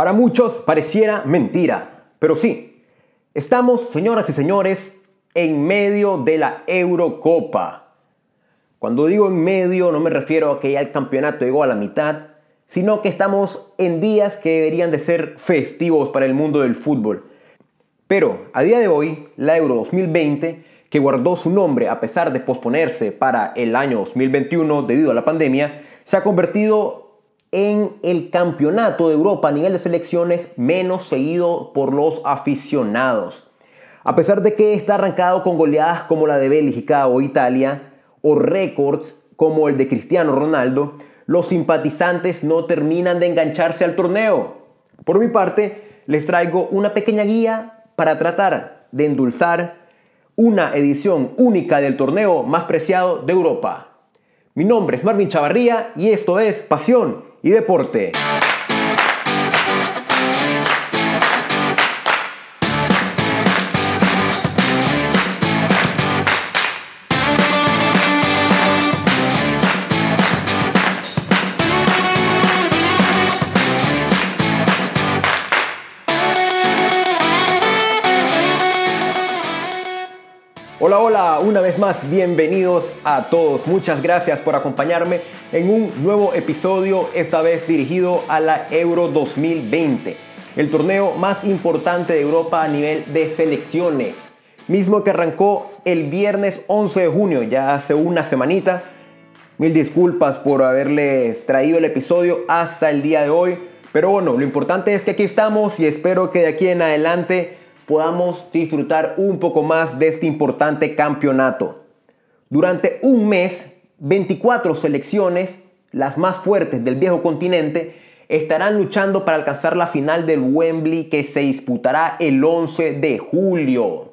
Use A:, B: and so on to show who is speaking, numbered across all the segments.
A: Para muchos pareciera mentira, pero sí, estamos, señoras y señores, en medio de la Eurocopa. Cuando digo en medio no me refiero a que ya el campeonato llegó a la mitad, sino que estamos en días que deberían de ser festivos para el mundo del fútbol. Pero a día de hoy, la Euro 2020, que guardó su nombre a pesar de posponerse para el año 2021 debido a la pandemia, se ha convertido en el campeonato de Europa a nivel de selecciones menos seguido por los aficionados. A pesar de que está arrancado con goleadas como la de Bélgica o Italia, o récords como el de Cristiano Ronaldo, los simpatizantes no terminan de engancharse al torneo. Por mi parte, les traigo una pequeña guía para tratar de endulzar una edición única del torneo más preciado de Europa. Mi nombre es Marvin Chavarría y esto es Pasión y Deporte. Hola, una vez más, bienvenidos a todos. Muchas gracias por acompañarme en un nuevo episodio, esta vez dirigido a la Euro 2020, el torneo más importante de Europa a nivel de selecciones, mismo que arrancó el viernes 11 de junio, ya hace una semanita. Mil disculpas por haberles traído el episodio hasta el día de hoy, pero bueno, lo importante es que aquí estamos y espero que de aquí en adelante podamos disfrutar un poco más de este importante campeonato. Durante un mes, 24 selecciones, las más fuertes del viejo continente, estarán luchando para alcanzar la final del Wembley que se disputará el 11 de julio.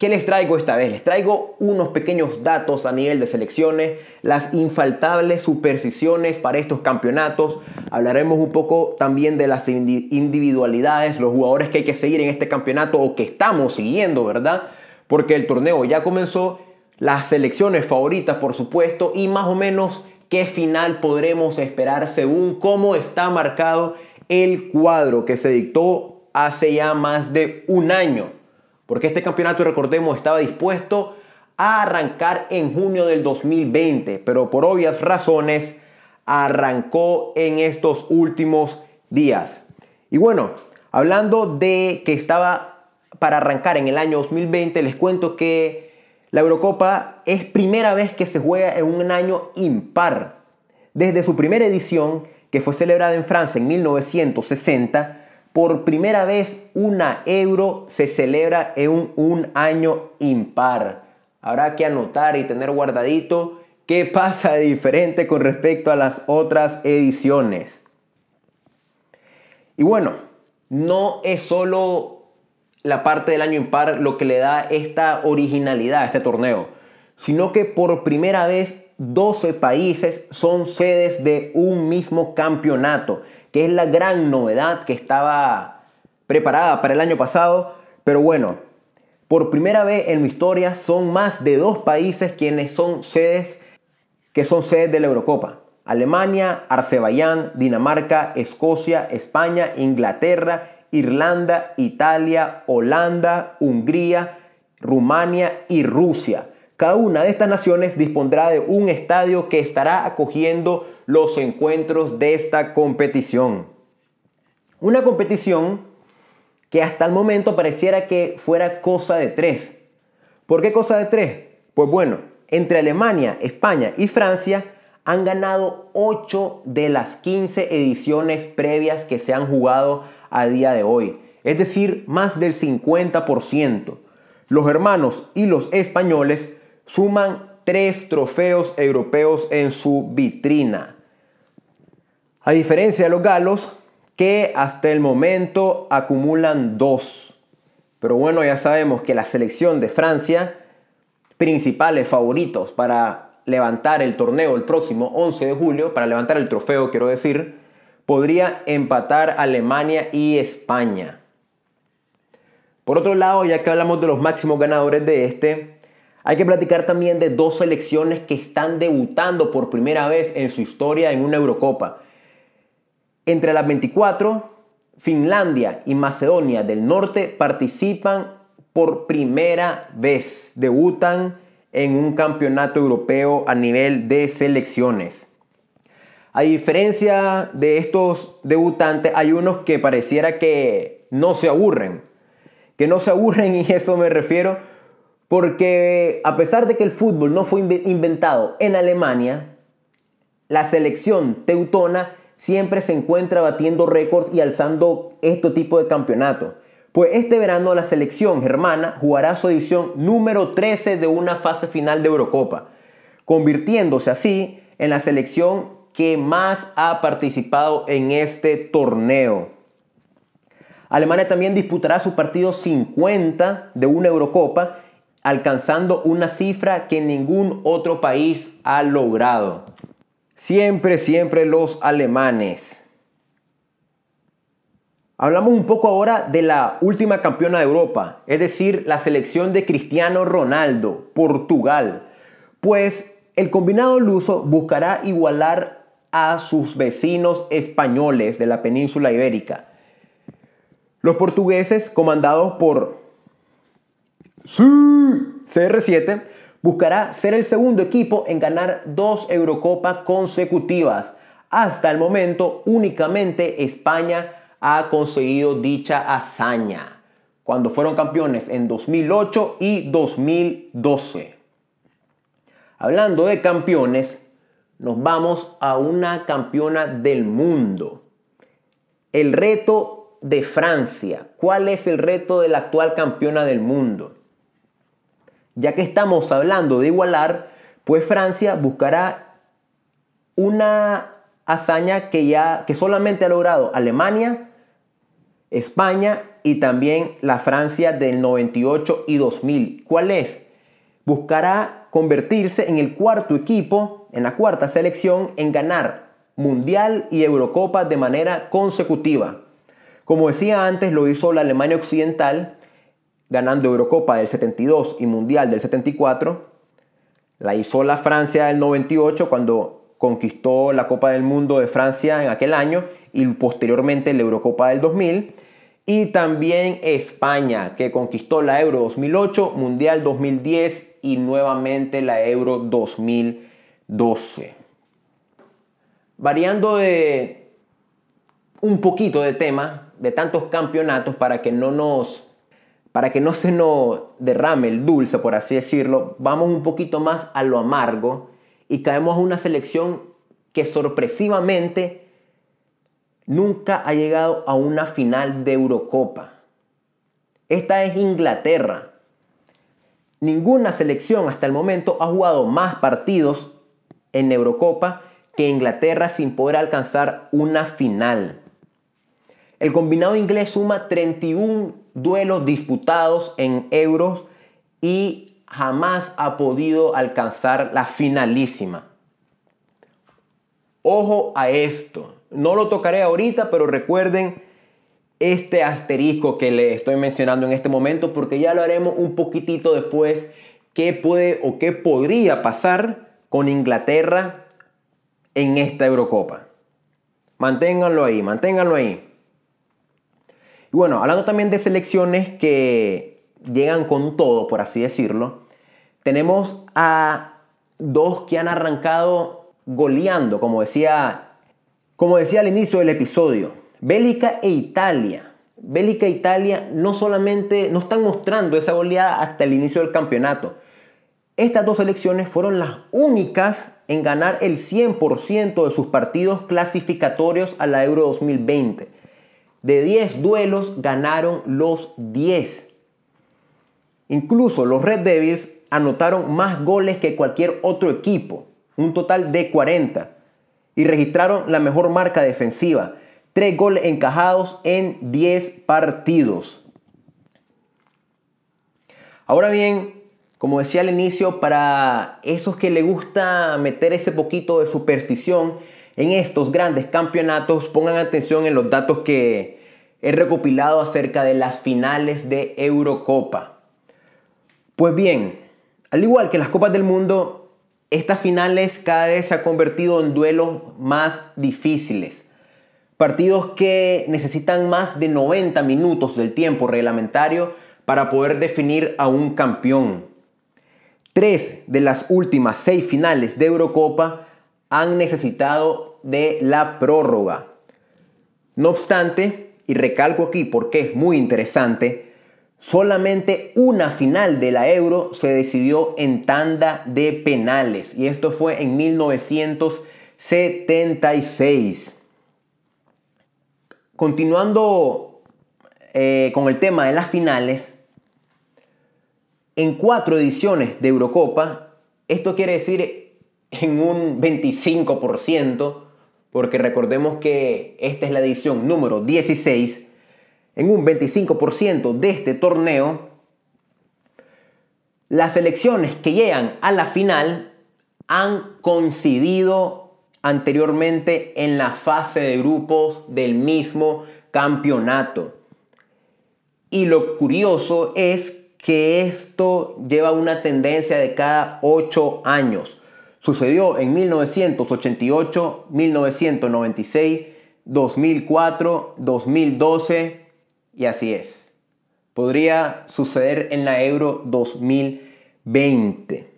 A: ¿Qué les traigo esta vez? Les traigo unos pequeños datos a nivel de selecciones, las infaltables supersticiones para estos campeonatos. Hablaremos un poco también de las individualidades, los jugadores que hay que seguir en este campeonato o que estamos siguiendo, ¿verdad? Porque el torneo ya comenzó, las selecciones favoritas, por supuesto, y más o menos qué final podremos esperar según cómo está marcado el cuadro que se dictó hace ya más de un año porque este campeonato, recordemos, estaba dispuesto a arrancar en junio del 2020, pero por obvias razones arrancó en estos últimos días. Y bueno, hablando de que estaba para arrancar en el año 2020, les cuento que la Eurocopa es primera vez que se juega en un año impar. Desde su primera edición, que fue celebrada en Francia en 1960, por primera vez una euro se celebra en un, año impar. Habrá que anotar y tener guardadito qué pasa de diferente con respecto a las otras ediciones. Y bueno, no es solo la parte del año impar lo que le da esta originalidad a este torneo, sino que por primera vez 12 países son sedes de un mismo campeonato que es la gran novedad que estaba preparada para el año pasado. Pero bueno, por primera vez en mi historia son más de dos países quienes son sedes que son sedes de la Eurocopa. Alemania, Azerbaiyán, Dinamarca, Escocia, España, Inglaterra, Irlanda, Italia, Holanda, Hungría, Rumania y Rusia. Cada una de estas naciones dispondrá de un estadio que estará acogiendo los encuentros de esta competición. Una competición que hasta el momento pareciera que fuera cosa de tres. ¿Por qué cosa de tres? Pues bueno, entre Alemania, España y Francia han ganado 8 de las 15 ediciones previas que se han jugado a día de hoy. Es decir, más del 50%. Los hermanos y los españoles suman tres trofeos europeos en su vitrina. A diferencia de los galos, que hasta el momento acumulan dos. Pero bueno, ya sabemos que la selección de Francia, principales favoritos para levantar el torneo el próximo 11 de julio, para levantar el trofeo, quiero decir, podría empatar Alemania y España. Por otro lado, ya que hablamos de los máximos ganadores de este, hay que platicar también de dos selecciones que están debutando por primera vez en su historia en una Eurocopa entre las 24 Finlandia y Macedonia del Norte participan por primera vez, debutan en un campeonato europeo a nivel de selecciones. A diferencia de estos debutantes, hay unos que pareciera que no se aburren. Que no se aburren y eso me refiero porque a pesar de que el fútbol no fue inventado en Alemania, la selección teutona siempre se encuentra batiendo récords y alzando este tipo de campeonatos. Pues este verano la selección germana jugará su edición número 13 de una fase final de Eurocopa, convirtiéndose así en la selección que más ha participado en este torneo. Alemania también disputará su partido 50 de una Eurocopa, alcanzando una cifra que ningún otro país ha logrado. Siempre, siempre los alemanes. Hablamos un poco ahora de la última campeona de Europa, es decir, la selección de Cristiano Ronaldo, Portugal. Pues el combinado luso buscará igualar a sus vecinos españoles de la península ibérica. Los portugueses, comandados por CR7, buscará ser el segundo equipo en ganar dos Eurocopas consecutivas. Hasta el momento, únicamente España ha conseguido dicha hazaña cuando fueron campeones en 2008 y 2012. Hablando de campeones, nos vamos a una campeona del mundo. El reto de Francia. ¿Cuál es el reto de la actual campeona del mundo? Ya que estamos hablando de igualar, pues Francia buscará una hazaña que ya que solamente ha logrado Alemania, España y también la Francia del 98 y 2000. ¿Cuál es? Buscará convertirse en el cuarto equipo, en la cuarta selección, en ganar Mundial y Eurocopa de manera consecutiva. Como decía antes, lo hizo la Alemania Occidental, ganando Eurocopa del 72 y Mundial del 74. La hizo la Francia del 98 cuando conquistó la Copa del Mundo de Francia en aquel año y posteriormente la Eurocopa del 2000. Y también España, que conquistó la Euro 2008, Mundial 2010 y nuevamente la Euro 2012. Variando de un poquito de tema, de tantos campeonatos para que no nos para que no se nos derrame el dulce, por así decirlo, vamos un poquito más a lo amargo y caemos a una selección que sorpresivamente nunca ha llegado a una final de Eurocopa. Esta es Inglaterra. Ninguna selección hasta el momento ha jugado más partidos en Eurocopa que Inglaterra sin poder alcanzar una final. El combinado inglés suma 31 duelos disputados en euros y jamás ha podido alcanzar la finalísima. Ojo a esto. No lo tocaré ahorita, pero recuerden este asterisco que le estoy mencionando en este momento porque ya lo haremos un poquitito después qué puede o qué podría pasar con Inglaterra en esta Eurocopa. Manténganlo ahí, manténganlo ahí. Y bueno, hablando también de selecciones que llegan con todo, por así decirlo, tenemos a dos que han arrancado goleando, como decía como decía al inicio del episodio, Bélgica e Italia. Bélgica e Italia no solamente no están mostrando esa goleada hasta el inicio del campeonato. Estas dos selecciones fueron las únicas en ganar el 100% de sus partidos clasificatorios a la Euro 2020. De 10 duelos ganaron los 10. Incluso los Red Devils anotaron más goles que cualquier otro equipo, un total de 40 y registraron la mejor marca defensiva. Tres goles encajados en 10 partidos. Ahora bien, como decía al inicio, para esos que le gusta meter ese poquito de superstición en estos grandes campeonatos, pongan atención en los datos que he recopilado acerca de las finales de Eurocopa. Pues bien, al igual que las Copas del Mundo, estas finales cada vez se han convertido en duelos más difíciles. Partidos que necesitan más de 90 minutos del tiempo reglamentario para poder definir a un campeón. Tres de las últimas seis finales de Eurocopa han necesitado de la prórroga. No obstante, y recalco aquí porque es muy interesante, solamente una final de la Euro se decidió en tanda de penales y esto fue en 1976. Continuando eh, con el tema de las finales, en cuatro ediciones de Eurocopa, esto quiere decir en un 25%, porque recordemos que esta es la edición número 16, en un 25% de este torneo, las selecciones que llegan a la final han coincidido anteriormente en la fase de grupos del mismo campeonato. Y lo curioso es que esto lleva una tendencia de cada 8 años. Sucedió en 1988, 1996, 2004, 2012 y así es. Podría suceder en la Euro 2020.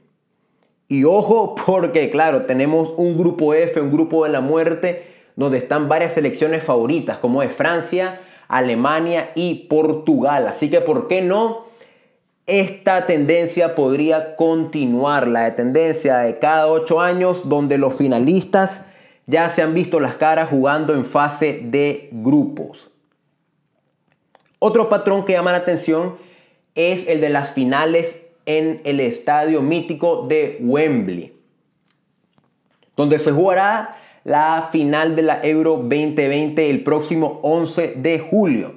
A: Y ojo porque, claro, tenemos un grupo F, un grupo de la muerte, donde están varias selecciones favoritas, como es Francia, Alemania y Portugal. Así que, ¿por qué no? Esta tendencia podría continuar, la tendencia de cada ocho años, donde los finalistas ya se han visto las caras jugando en fase de grupos. Otro patrón que llama la atención es el de las finales en el estadio mítico de Wembley, donde se jugará la final de la Euro 2020 el próximo 11 de julio.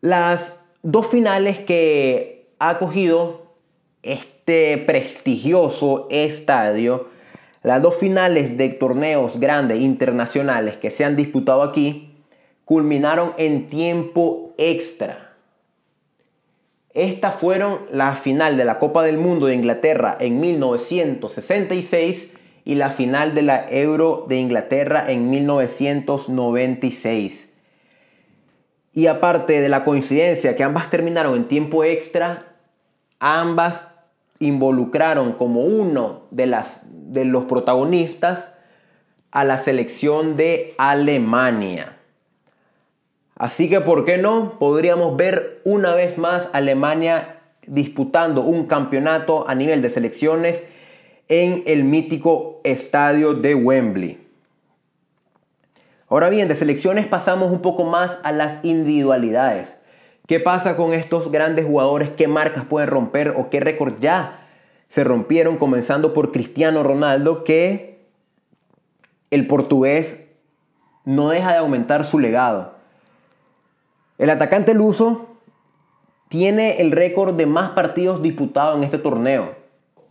A: Las dos finales que ha acogido este prestigioso estadio, las dos finales de torneos grandes internacionales que se han disputado aquí, culminaron en tiempo extra estas fueron la final de la Copa del Mundo de Inglaterra en 1966 y la final de la Euro de Inglaterra en 1996. Y aparte de la coincidencia que ambas terminaron en tiempo extra, ambas involucraron como uno de, las, de los protagonistas a la selección de Alemania. Así que, ¿por qué no? Podríamos ver una vez más Alemania disputando un campeonato a nivel de selecciones en el mítico estadio de Wembley. Ahora bien, de selecciones pasamos un poco más a las individualidades. ¿Qué pasa con estos grandes jugadores? ¿Qué marcas pueden romper o qué récords ya se rompieron? Comenzando por Cristiano Ronaldo, que el portugués no deja de aumentar su legado. El atacante luso tiene el récord de más partidos disputados en este torneo.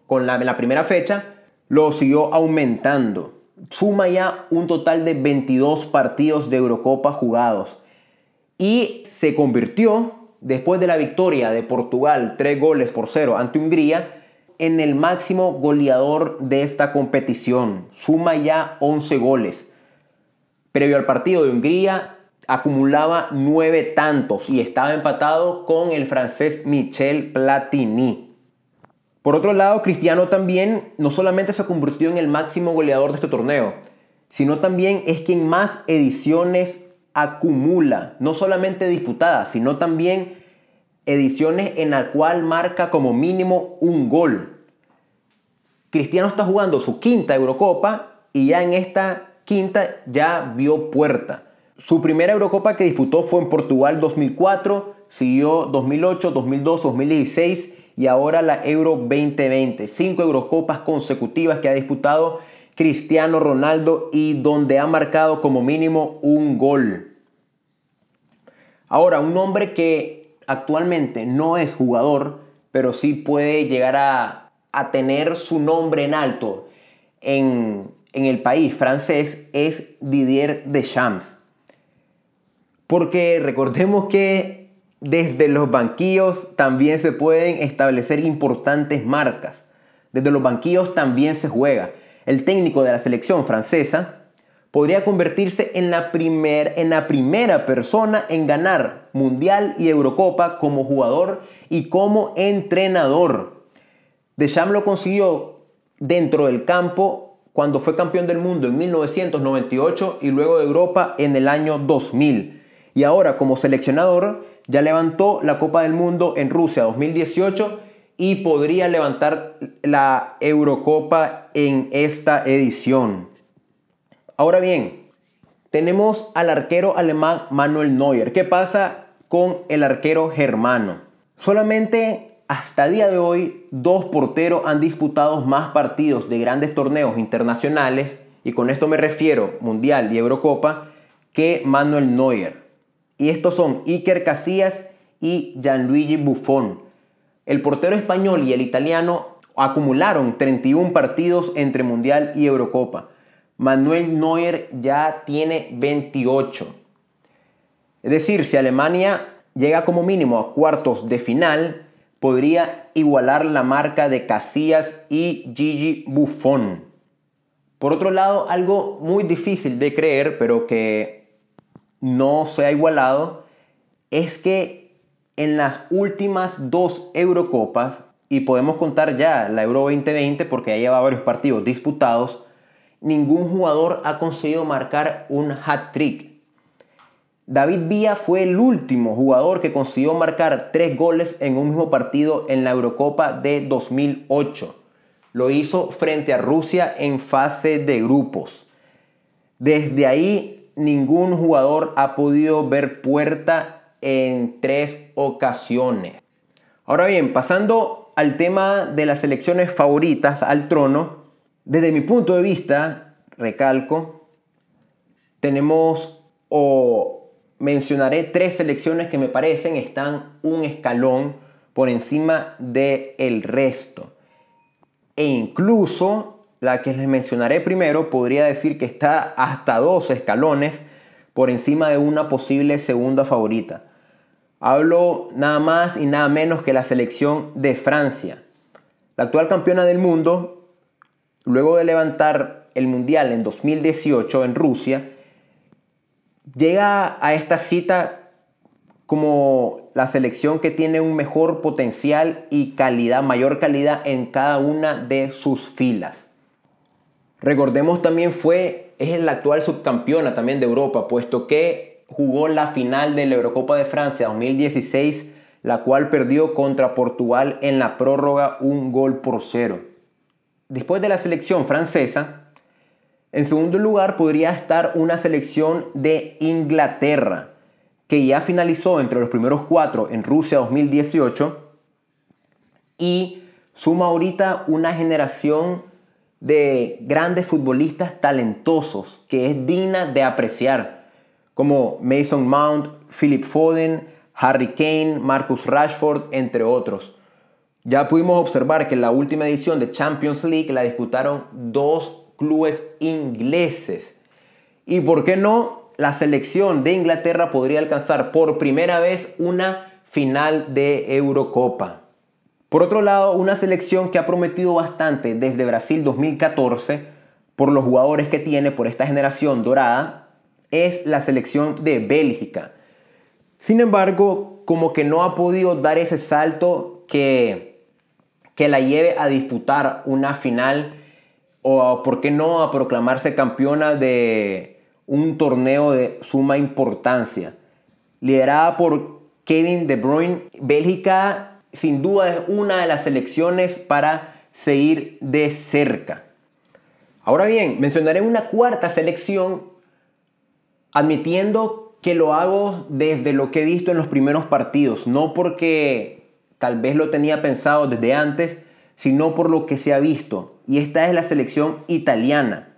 A: Con la, la primera fecha lo siguió aumentando. Suma ya un total de 22 partidos de Eurocopa jugados. Y se convirtió, después de la victoria de Portugal 3 goles por 0 ante Hungría, en el máximo goleador de esta competición. Suma ya 11 goles. Previo al partido de Hungría, acumulaba nueve tantos y estaba empatado con el francés Michel Platini. Por otro lado, Cristiano también no solamente se convirtió en el máximo goleador de este torneo, sino también es quien más ediciones acumula, no solamente disputadas, sino también ediciones en la cual marca como mínimo un gol. Cristiano está jugando su quinta Eurocopa y ya en esta quinta ya vio puerta. Su primera Eurocopa que disputó fue en Portugal 2004, siguió 2008, 2002, 2016 y ahora la Euro 2020. Cinco Eurocopas consecutivas que ha disputado Cristiano Ronaldo y donde ha marcado como mínimo un gol. Ahora, un hombre que actualmente no es jugador, pero sí puede llegar a, tener su nombre en alto en, en el país francés, es Didier Deschamps. Porque recordemos que desde los banquillos también se pueden establecer importantes marcas. Desde los banquillos también se juega. El técnico de la selección francesa podría convertirse en la, en la primera persona en ganar Mundial y Eurocopa como jugador y como entrenador. Deschamps lo consiguió dentro del campo cuando fue campeón del mundo en 1998 y luego de Europa en el año 2000. Y ahora como seleccionador ya levantó la Copa del Mundo en Rusia 2018 y podría levantar la Eurocopa en esta edición. Ahora bien, tenemos al arquero alemán Manuel Neuer. ¿Qué pasa con el arquero germano? Solamente hasta día de hoy, dos porteros han disputado más partidos de grandes torneos internacionales, y con esto me refiero Mundial y Eurocopa, que Manuel Neuer. Y estos son Iker Casillas y Gianluigi Buffon. El portero español y el italiano acumularon 31 partidos entre Mundial y Eurocopa. Manuel Neuer ya tiene 28. Es decir, si Alemania llega como mínimo a cuartos de final, podría igualar la marca de Casillas y Gigi Buffon. Por otro lado, algo muy difícil de creer, pero que no se ha igualado, es que en las últimas dos Eurocopas, y podemos contar ya la Euro 2020 porque ya lleva varios partidos disputados, ningún jugador ha conseguido marcar un hat-trick. David Villa fue el último jugador que consiguió marcar tres goles en un mismo partido en la Eurocopa de 2008. Lo hizo frente a Rusia en fase de grupos. Desde ahí ningún jugador ha podido ver puerta en tres ocasiones. Ahora bien, pasando al tema de las selecciones favoritas al trono, desde mi punto de vista, recalco, tenemos o mencionaré tres selecciones que me parecen están un escalón por encima del el resto. E incluso la que les mencionaré primero podría decir que está hasta dos escalones por encima de una posible segunda favorita. Hablo nada más y nada menos que la selección de Francia. La actual campeona del mundo luego de levantar el Mundial en 2018 en Rusia, llega a esta cita como la selección que tiene un mejor potencial y calidad, mayor calidad en cada una de sus filas. Recordemos también fue, es la actual subcampeona también de Europa, puesto que jugó la final de la Eurocopa de Francia 2016, la cual perdió contra Portugal en la prórroga un gol por cero. Después de la selección francesa, en segundo lugar podría estar una selección de Inglaterra, que ya finalizó entre los primeros cuatro en Rusia 2018 y suma ahorita una generación de grandes futbolistas talentosos que es digna de apreciar, como Mason Mount, Philip Foden, Harry Kane, Marcus Rashford, entre otros. Ya pudimos observar que la última edición de Champions League la disputaron dos clubes ingleses. Y por qué no, la selección de Inglaterra podría alcanzar por primera vez una final de Eurocopa. Por otro lado, una selección que ha prometido bastante desde Brasil 2014 por los jugadores que tiene, por esta generación dorada, es la selección de Bélgica. Sin embargo, como que no ha podido dar ese salto que que la lleve a disputar una final o, ¿por qué no, a proclamarse campeona de un torneo de suma importancia? Liderada por Kevin De Bruyne, Bélgica sin duda es una de las selecciones para seguir de cerca. Ahora bien, mencionaré una cuarta selección admitiendo que lo hago desde lo que he visto en los primeros partidos, no porque tal vez lo tenía pensado desde antes, sino por lo que se ha visto. Y esta es la selección italiana.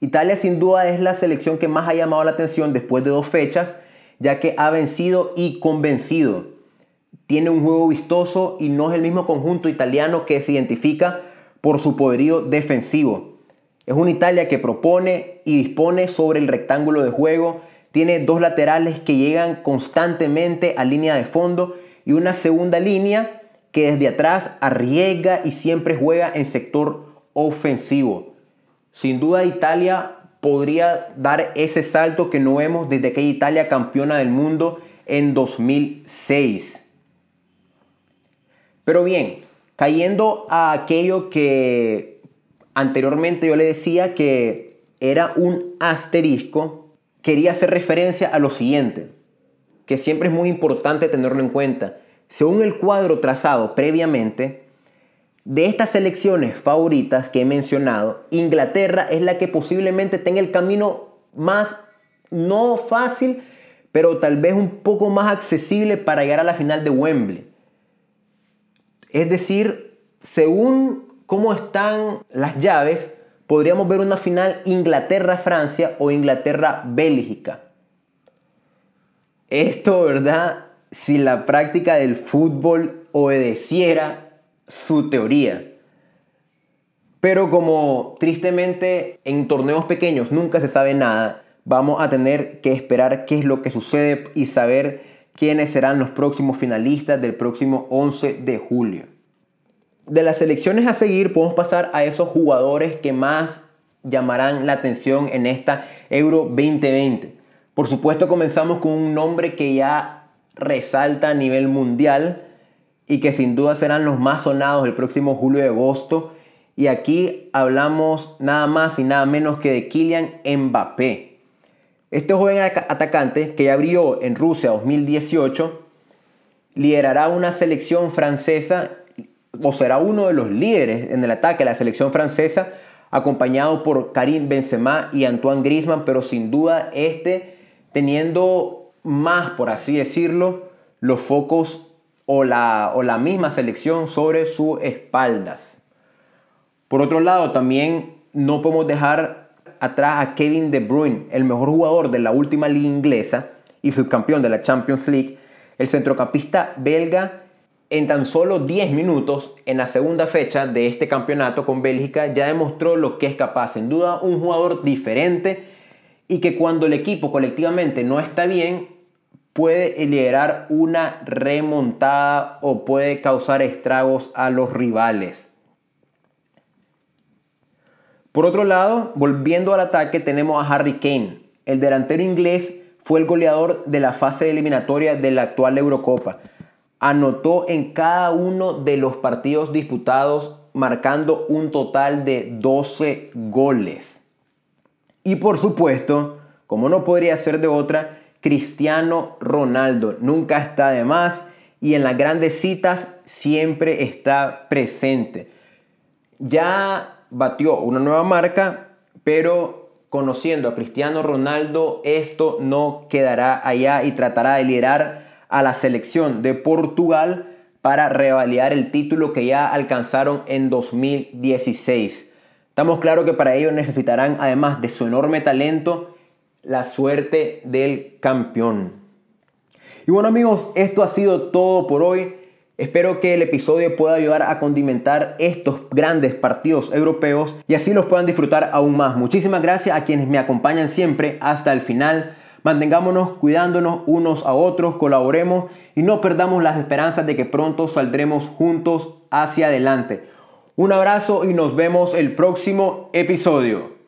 A: Italia sin duda es la selección que más ha llamado la atención después de dos fechas, ya que ha vencido y convencido. Tiene un juego vistoso y no es el mismo conjunto italiano que se identifica por su poderío defensivo. Es una Italia que propone y dispone sobre el rectángulo de juego, tiene dos laterales que llegan constantemente a línea de fondo y una segunda línea que desde atrás arriesga y siempre juega en sector ofensivo. Sin duda Italia podría dar ese salto que no vemos desde aquella Italia campeona del mundo en 2006. Pero bien, cayendo a aquello que anteriormente yo le decía que era un asterisco, quería hacer referencia a lo siguiente, que siempre es muy importante tenerlo en cuenta. Según el cuadro trazado previamente, de estas selecciones favoritas que he mencionado, Inglaterra es la que posiblemente tenga el camino más, no fácil, pero tal vez un poco más accesible para llegar a la final de Wembley. Es decir, según cómo están las llaves, podríamos ver una final Inglaterra-Francia o Inglaterra-Bélgica. Esto, ¿verdad? Si la práctica del fútbol obedeciera su teoría. Pero como tristemente en torneos pequeños nunca se sabe nada, vamos a tener que esperar qué es lo que sucede y saber quiénes serán los próximos finalistas del próximo 11 de julio. De las selecciones a seguir podemos pasar a esos jugadores que más llamarán la atención en esta Euro 2020. Por supuesto comenzamos con un nombre que ya resalta a nivel mundial y que sin duda serán los más sonados el próximo julio y agosto. Y aquí hablamos nada más y nada menos que de Kylian Mbappé. Este joven atacante que ya abrió en Rusia 2018 liderará una selección francesa o será uno de los líderes en el ataque de la selección francesa acompañado por Karim Benzema y Antoine Griezmann, pero sin duda este teniendo más, por así decirlo, los focos o la, o la misma selección sobre sus espaldas. Por otro lado, también no podemos dejar atrás a Kevin De Bruyne, el mejor jugador de la última liga inglesa y subcampeón de la Champions League. El centrocampista belga en tan solo 10 minutos en la segunda fecha de este campeonato con Bélgica ya demostró lo que es capaz. Sin duda un jugador diferente y que cuando el equipo colectivamente no está bien puede liderar una remontada o puede causar estragos a los rivales. Por otro lado, volviendo al ataque, tenemos a Harry Kane. El delantero inglés fue el goleador de la fase eliminatoria de la actual Eurocopa. Anotó en cada uno de los partidos disputados, marcando un total de 12 goles. Y por supuesto, como no podría ser de otra, Cristiano Ronaldo. Nunca está de más y en las grandes citas siempre está presente. Ya batió una nueva marca, pero conociendo a Cristiano Ronaldo, esto no quedará allá y tratará de liderar a la selección de Portugal para revalidar el título que ya alcanzaron en 2016. Estamos claros que para ello necesitarán, además de su enorme talento, la suerte del campeón. Y bueno amigos, esto ha sido todo por hoy. Espero que el episodio pueda ayudar a condimentar estos grandes partidos europeos y así los puedan disfrutar aún más. Muchísimas gracias a quienes me acompañan siempre hasta el final. Mantengámonos cuidándonos unos a otros, colaboremos y no perdamos las esperanzas de que pronto saldremos juntos hacia adelante. Un abrazo y nos vemos el próximo episodio.